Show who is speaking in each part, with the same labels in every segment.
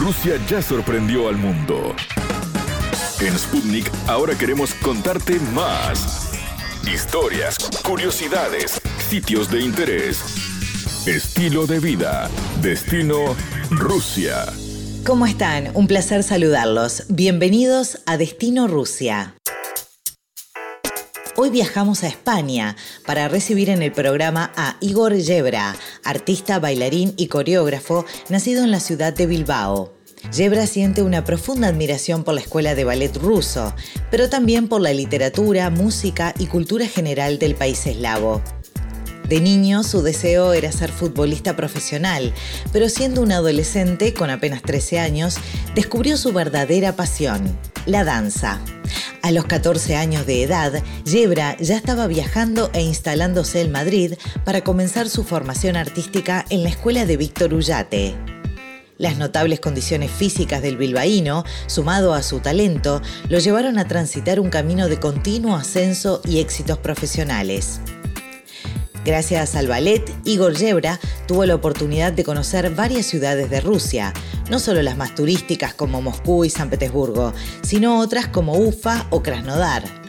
Speaker 1: Rusia ya sorprendió al mundo. En Sputnik ahora queremos contarte más. Historias, curiosidades, sitios de interés, estilo de vida, destino Rusia.
Speaker 2: ¿Cómo están? Un placer saludarlos. Bienvenidos a Destino Rusia. Hoy viajamos a España para recibir en el programa a Igor Yebra, artista, bailarín y coreógrafo nacido en la ciudad de Bilbao. Yebra siente una profunda admiración por la escuela de ballet ruso, pero también por la literatura, música y cultura general del país eslavo. De niño su deseo era ser futbolista profesional, pero siendo un adolescente con apenas 13 años, descubrió su verdadera pasión, la danza. A los 14 años de edad, Yebra ya estaba viajando e instalándose en Madrid para comenzar su formación artística en la escuela de Víctor Ullate. Las notables condiciones físicas del bilbaíno, sumado a su talento, lo llevaron a transitar un camino de continuo ascenso y éxitos profesionales. Gracias al ballet, Igor Yebra tuvo la oportunidad de conocer varias ciudades de Rusia, no solo las más turísticas como Moscú y San Petersburgo, sino otras como Ufa o Krasnodar.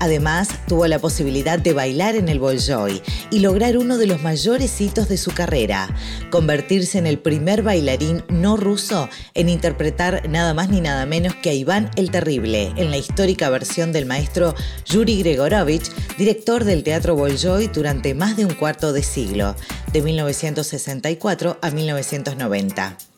Speaker 2: Además, tuvo la posibilidad de bailar en el Bolshoi y lograr uno de los mayores hitos de su carrera, convertirse en el primer bailarín no ruso en interpretar nada más ni nada menos que a Iván el Terrible en la histórica versión del maestro Yuri Gregorovich, director del Teatro Bolshoi durante más de un cuarto de siglo, de 1964 a 1990.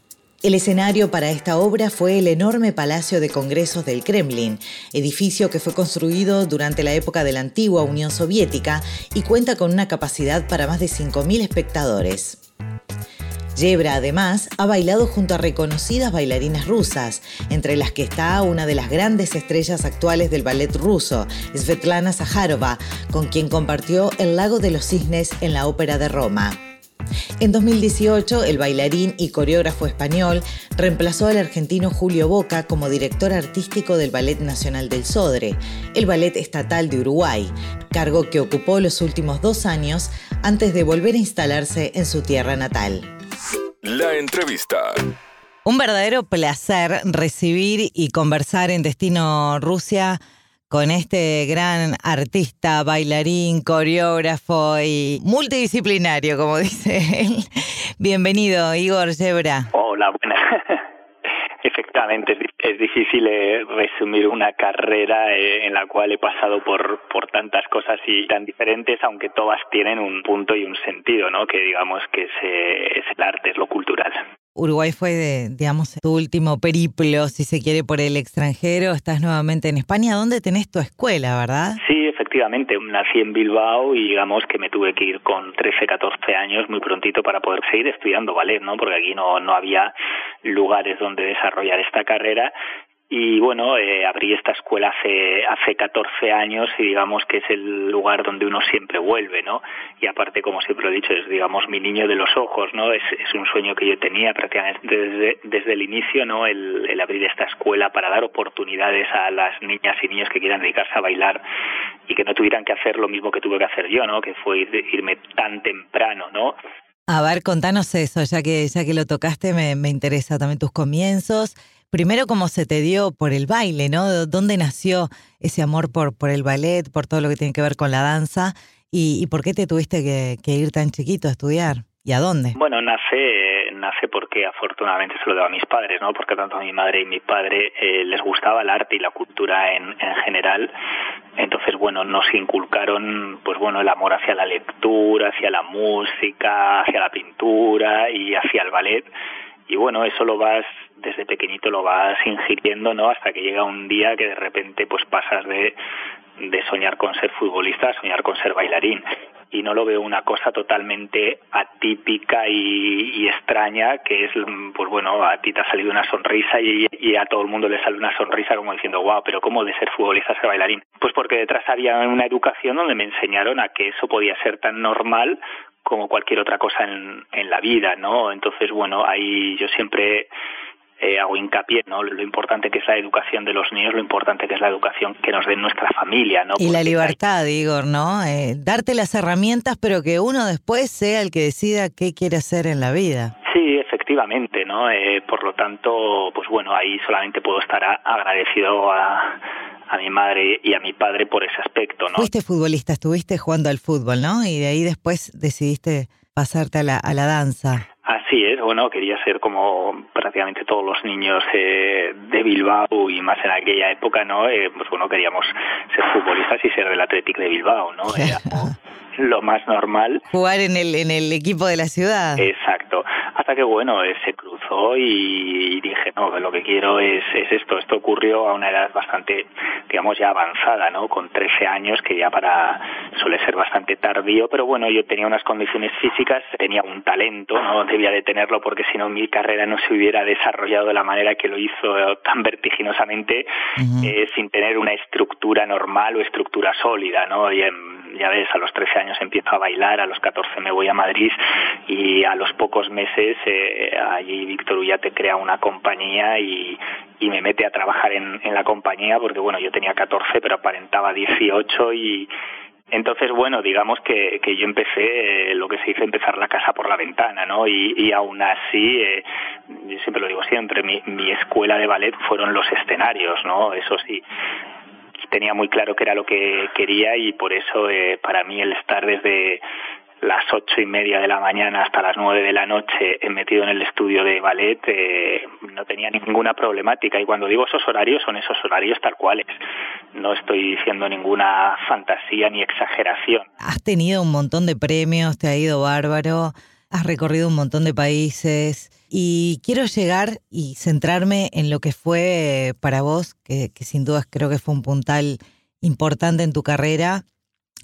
Speaker 2: El escenario para esta obra fue el enorme Palacio de Congresos del Kremlin, edificio que fue construido durante la época de la antigua Unión Soviética y cuenta con una capacidad para más de 5.000 espectadores. Yebra, además, ha bailado junto a reconocidas bailarinas rusas, entre las que está una de las grandes estrellas actuales del ballet ruso, Svetlana Zaharova, con quien compartió El lago de los cisnes en la Ópera de Roma. En 2018, el bailarín y coreógrafo español reemplazó al argentino Julio Boca como director artístico del Ballet Nacional del Sodre, el ballet estatal de Uruguay, cargo que ocupó los últimos dos años antes de volver a instalarse en su tierra natal.
Speaker 1: La entrevista.
Speaker 2: Un verdadero placer recibir y conversar en Destino Rusia con este gran artista, bailarín, coreógrafo y multidisciplinario, como dice él. Bienvenido, Igor Zebra.
Speaker 3: Hola, buenas. Efectivamente, es difícil eh, resumir una carrera eh, en la cual he pasado por, por tantas cosas y tan diferentes, aunque todas tienen un punto y un sentido, ¿no? Que digamos que es, eh, es el arte, es lo cultural.
Speaker 2: Uruguay fue, de, digamos, tu último periplo, si se quiere, por el extranjero. Estás nuevamente en España. ¿Dónde tenés tu escuela, verdad?
Speaker 3: Sí, efectivamente. Nací en Bilbao y digamos que me tuve que ir con 13, 14 años muy prontito para poder seguir estudiando ballet, ¿no? Porque aquí no, no había lugares donde desarrollar esta carrera y bueno, eh, abrí esta escuela hace, hace 14 años y digamos que es el lugar donde uno siempre vuelve, ¿no? Y aparte, como siempre he dicho, es digamos mi niño de los ojos, ¿no? Es, un sueño que yo tenía prácticamente desde, desde el inicio, ¿no? El, el abrir esta escuela para dar oportunidades a las niñas y niños que quieran dedicarse a bailar y que no tuvieran que hacer lo mismo que tuve que hacer yo, ¿no? Que fue irme tan temprano, ¿no?
Speaker 2: A ver, contanos eso, ya que, ya que lo tocaste, me, me interesa también tus comienzos primero cómo se te dio por el baile, ¿no? ¿Dónde nació ese amor por, por el ballet, por todo lo que tiene que ver con la danza? ¿Y, por qué te tuviste que, ir tan chiquito a estudiar? ¿Y a dónde?
Speaker 3: Bueno, nace, nace porque afortunadamente se lo debo a mis padres, ¿no? Porque tanto a mi madre y mi padre eh, les gustaba el arte y la cultura en, en general. Entonces, bueno, nos inculcaron, pues bueno, el amor hacia la lectura, hacia la música, hacia la pintura y hacia el ballet y bueno, eso lo vas desde pequeñito lo vas ingiriendo, ¿no? Hasta que llega un día que de repente pues pasas de, de soñar con ser futbolista a soñar con ser bailarín y no lo veo una cosa totalmente atípica y, extraña que es pues bueno a ti te ha salido una sonrisa y, a todo el mundo le sale una sonrisa como diciendo wow pero cómo de ser futbolista ser bailarín pues porque detrás había una educación donde me enseñaron a que eso podía ser tan normal como cualquier otra cosa en, en la vida, ¿no? Entonces, bueno, ahí yo siempre eh, hago hincapié, ¿no? Lo importante que es la educación de los niños, lo importante que es la educación que nos den nuestra familia, ¿no?
Speaker 2: Y la libertad, Igor, ¿no? Eh, darte las herramientas, pero que uno después sea el que decida qué quiere hacer en la vida.
Speaker 3: Sí, efectivamente efectivamente, ¿no? Eh, por lo tanto, pues bueno, ahí solamente puedo estar agradecido a, a mi madre y a mi padre por ese aspecto, ¿no?
Speaker 2: Fuiste futbolista, estuviste jugando al fútbol, ¿no? Y de ahí después decidiste pasarte a la, a la danza.
Speaker 3: Así es, bueno, quería ser como prácticamente todos los niños eh, de Bilbao y más en aquella época, ¿no? Eh, pues bueno, queríamos ser futbolistas y ser del Athletic de Bilbao, ¿no? Era lo más normal.
Speaker 2: Jugar en el, en el equipo de la ciudad.
Speaker 3: Exacto. Hasta que, bueno, eh, se cruzó y, dije, no, lo que quiero es, es esto. Esto ocurrió a una edad bastante, digamos, ya avanzada, ¿no? Con 13 años, que ya para suele ser bastante tardío, pero bueno, yo tenía unas condiciones físicas, tenía un talento, ¿no? Debía de tenerlo porque si no mi carrera no se hubiera desarrollado de la manera que lo hizo tan vertiginosamente, eh, sin tener una estructura normal o estructura sólida, ¿no? Y ya ves, a los 13 años empiezo a bailar, a los 14 me voy a Madrid y a los pocos meses eh, allí Víctor te crea una compañía y, y me mete a trabajar en, en la compañía porque, bueno, yo tenía 14 pero aparentaba 18 y entonces, bueno, digamos que, que yo empecé eh, lo que se dice empezar la casa por la ventana, ¿no? Y, y aún así, eh, yo siempre lo digo siempre, mi, mi escuela de ballet fueron los escenarios, ¿no? Eso sí, tenía muy claro que era lo que quería y por eso eh, para mí el estar desde las ocho y media de la mañana hasta las nueve de la noche he metido en el estudio de ballet eh, no tenía ninguna problemática. Y cuando digo esos horarios son esos horarios tal cuales. No estoy diciendo ninguna fantasía ni exageración.
Speaker 2: Has tenido un montón de premios te ha ido bárbaro has recorrido un montón de países y quiero llegar y centrarme en lo que fue para vos, que, sin dudas creo que fue un puntal importante en tu carrera,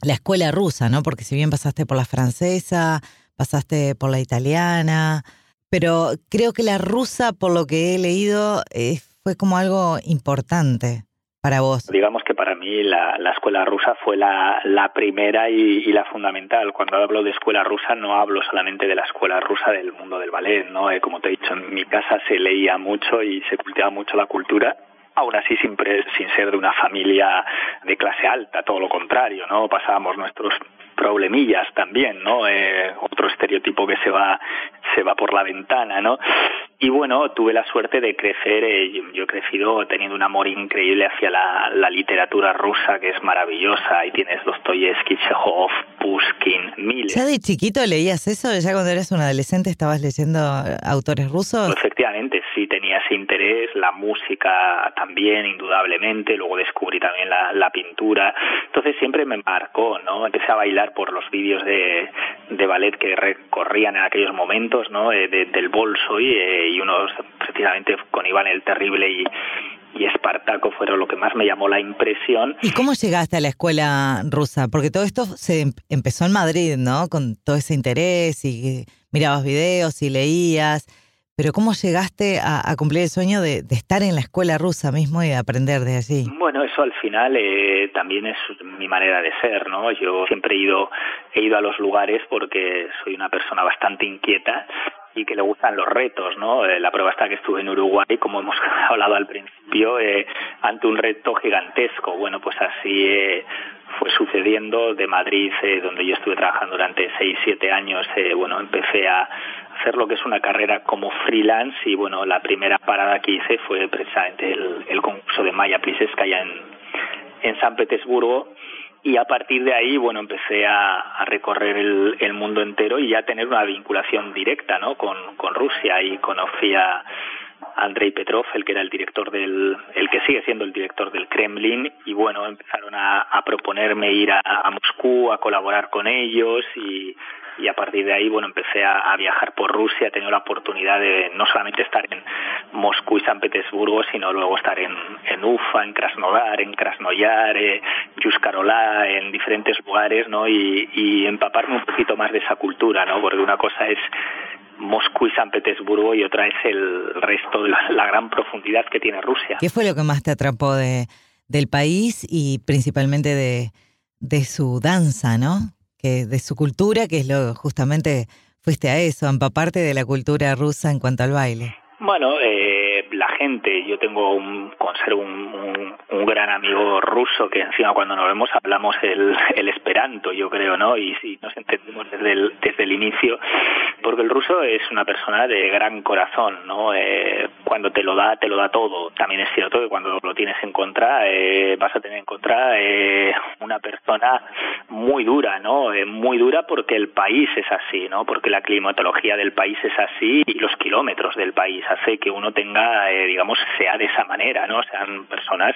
Speaker 2: la escuela rusa, ¿no? Porque si bien pasaste por la francesa, pasaste por la italiana, pero creo que la rusa, por lo que he leído, eh, fue como algo importante para vos?
Speaker 3: Digamos que para mí la, escuela rusa fue la, primera y, la fundamental. Cuando hablo de escuela rusa no hablo solamente de la escuela rusa del mundo del ballet, ¿no? Eh, como te he dicho, en mi casa se leía mucho y se cultivaba mucho la cultura aún así sin, sin ser de una familia de clase alta, todo lo contrario, ¿no? Pasábamos nuestros problemillas también, ¿no? Eh, otro estereotipo que se va se va por la ventana, ¿no? Y bueno, tuve la suerte de crecer, eh, yo, he crecido teniendo un amor increíble hacia la, literatura rusa, que es maravillosa. Ahí tienes Dostoyevsky, Chekhov, Pushkin, miles.
Speaker 2: ¿Ya de chiquito leías eso? ¿Ya cuando eras un adolescente estabas leyendo autores rusos?
Speaker 3: efectivamente, sí tenía ese interés, la música también, indudablemente. Luego descubrí también la, la pintura. Entonces siempre me marcó, ¿no? Empecé a bailar por los vídeos de, de ballet que recorrían en aquellos momentos, ¿no? Eh, del bolso y... Eh, y unos precisamente con Iván el Terrible y, y Espartaco fueron lo que más me llamó la impresión.
Speaker 2: ¿Y cómo llegaste a la escuela rusa? Porque todo esto se em, empezó en Madrid, ¿no? Con todo ese interés y mirabas videos y leías. Pero ¿cómo llegaste a, cumplir el sueño de, estar en la escuela rusa mismo y de aprender de allí?
Speaker 3: Bueno, eso al final eh, también es mi manera de ser, ¿no? Yo siempre he ido, he ido a los lugares porque soy una persona bastante inquieta y que le gustan los retos, ¿no? Eh, la prueba está que estuve en Uruguay, como hemos hablado al principio, eh, ante un reto gigantesco. Bueno, pues así eh, fue sucediendo de Madrid, donde yo estuve trabajando durante seis, siete años. bueno, empecé a hacer lo que es una carrera como freelance y bueno, la primera parada que hice fue precisamente el, el concurso de Maya Pliseska en, San Petersburgo. Y a partir de ahí, bueno, empecé a, recorrer el, mundo entero y ya tener una vinculación directa, ¿no? Con, con Rusia. Y conocí a Andrei Petrov, el que era el director del, el que sigue siendo el director del Kremlin. Y bueno, empezaron a, proponerme ir a, a Moscú a colaborar con ellos y y a partir de ahí, bueno, empecé a, viajar por Rusia, he tenido la oportunidad de no solamente estar en Moscú y San Petersburgo, sino luego estar en, en Ufa, en Krasnodar, en Krasnoyar, eh, Yuskarolá, en diferentes lugares, ¿no? Y, empaparme un poquito más de esa cultura, ¿no? Porque una cosa es Moscú y San Petersburgo y otra es el resto de la, gran profundidad que tiene Rusia.
Speaker 2: ¿Qué fue lo que más te atrapó de, del país y principalmente de, de su danza, no? Que de su cultura, que es lo justamente fuiste a eso, a empaparte de la cultura rusa en cuanto al baile.
Speaker 3: Bueno, eh, la gente, yo tengo un, conservo un, un, gran amigo ruso que encima cuando nos vemos hablamos el, esperanto, yo creo, ¿no? Y nos entendemos desde el, desde el inicio, porque el ruso es una persona de gran corazón, ¿no? Eh, cuando te lo da, te lo da todo. También es cierto que cuando lo tienes en contra, eh, vas a tener en contra eh, una persona muy dura, ¿no? Eh, muy dura porque el país es así, ¿no? Porque la climatología del país es así y los kilómetros del país hace que uno tenga, eh, digamos, sea de esa manera, ¿no? Sean personas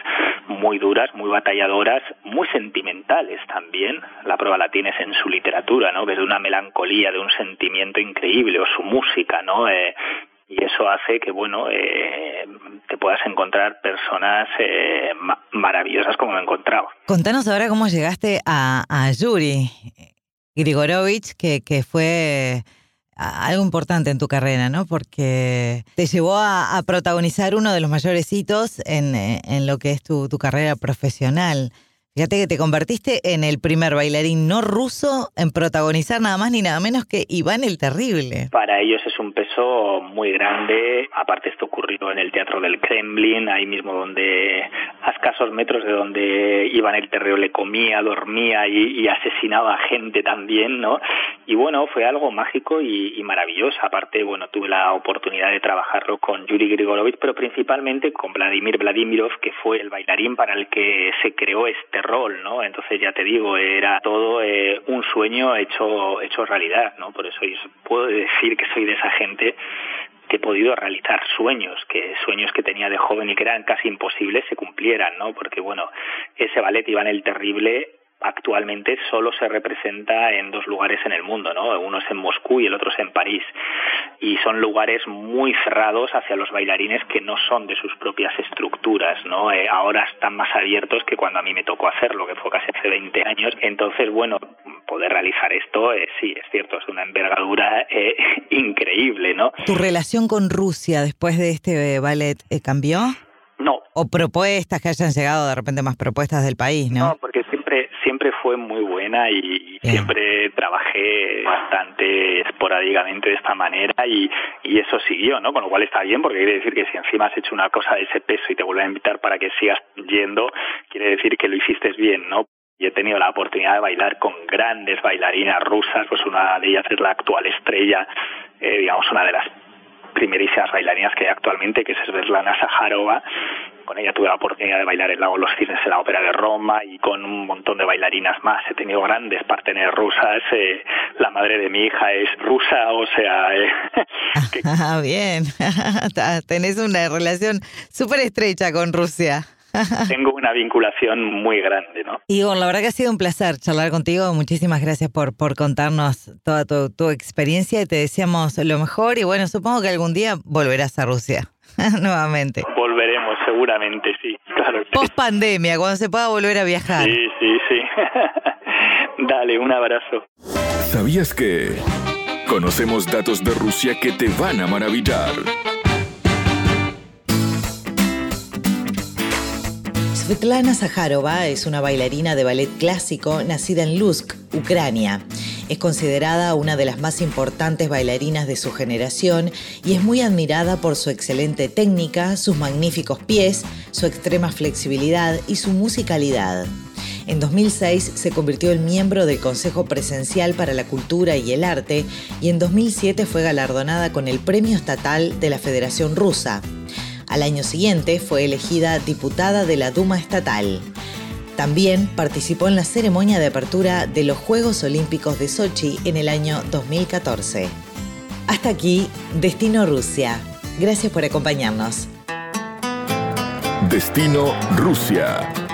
Speaker 3: muy duras, muy batalladoras, muy sentimentales también. La prueba la tienes en su literatura, ¿no? Que es de una melancolía, de un sentimiento increíble, o su música, ¿no? Eh, y eso hace que bueno eh, te puedas encontrar personas eh, maravillosas como me he encontrado.
Speaker 2: Contanos ahora cómo llegaste a, a Yuri Grigorovich, que, que fue algo importante en tu carrera, ¿no? Porque te llevó a, protagonizar uno de los mayores hitos en, en lo que es tu, tu carrera profesional. Fíjate que te convertiste en el primer bailarín no ruso en protagonizar nada más ni nada menos que Iván el Terrible.
Speaker 3: Para ellos es un peso muy grande. Aparte esto ocurrió en el Teatro del Kremlin, ahí mismo donde a escasos metros de donde Iván el Terrible comía, dormía y, asesinaba gente también, ¿no? Y bueno, fue algo mágico y, maravilloso. Aparte, bueno, tuve la oportunidad de trabajarlo con Yuri Grigorovich, pero principalmente con Vladimir Vladimirov, que fue el bailarín para el que se creó este rol, ¿no? Entonces ya te digo, era todo eh, un sueño hecho hecho realidad, ¿no? Por eso yo puedo decir que soy de esa gente que he podido realizar sueños, que sueños que tenía de joven y que eran casi imposibles se cumplieran, ¿no? Porque bueno, ese ballet Iván el Terrible actualmente solo se representa en dos lugares en el mundo, ¿no? Uno es en Moscú y el otro es en París. Y son lugares muy cerrados hacia los bailarines que no son de sus propias estructuras, ¿no? Eh, ahora están más abiertos que cuando a mí me tocó hacerlo, que fue casi hace 20 años. Entonces, bueno, poder realizar esto, eh, sí, es cierto, es una envergadura eh, increíble, ¿no?
Speaker 2: ¿Tu relación con Rusia después de este ballet cambió?
Speaker 3: No.
Speaker 2: O propuestas que hayan llegado de repente más propuestas del país, ¿no?
Speaker 3: No, porque siempre fue muy buena y, siempre trabajé bastante esporádicamente de esta manera y, y eso siguió, ¿no? Con lo cual está bien porque quiere decir que si encima has hecho una cosa de ese peso y te vuelve a invitar para que sigas yendo, quiere decir que lo hiciste bien, ¿no? y he tenido la oportunidad de bailar con grandes bailarinas rusas, pues una de ellas es la actual estrella, eh, digamos, una de las primerísimas bailarinas que hay actualmente, que es Svetlana Sajarova. Con ella tuve la oportunidad de bailar el Lago Los Cisnes en la Ópera de Roma y con un montón de bailarinas más. He tenido grandes parteneras rusas. Eh, la madre de mi hija es rusa, o sea... Eh,
Speaker 2: ah, bien. Tenés una relación súper estrecha con Rusia.
Speaker 3: tengo una vinculación muy grande, ¿no?
Speaker 2: Igor, la verdad que ha sido un placer charlar contigo. Muchísimas gracias por, por contarnos toda tu, experiencia y te deseamos lo mejor. Y bueno, supongo que algún día volverás a Rusia nuevamente.
Speaker 3: Seguramente, sí. Claro
Speaker 2: Post pandemia, cuando se pueda volver a viajar.
Speaker 3: Sí, sí, sí. Dale, un abrazo.
Speaker 1: ¿Sabías que conocemos datos de Rusia que te van a maravillar?
Speaker 2: Svetlana Zaharova es una bailarina de ballet clásico nacida en Lusk, Ucrania. Es considerada una de las más importantes bailarinas de su generación y es muy admirada por su excelente técnica, sus magníficos pies, su extrema flexibilidad y su musicalidad. En 2006 se convirtió en miembro del Consejo Presencial para la Cultura y el Arte y en 2007 fue galardonada con el Premio Estatal de la Federación Rusa. Al año siguiente fue elegida diputada de la Duma Estatal. También participó en la ceremonia de apertura de los Juegos Olímpicos de Sochi en el año 2014. Hasta aquí, Destino Rusia. Gracias por acompañarnos.
Speaker 1: Destino Rusia.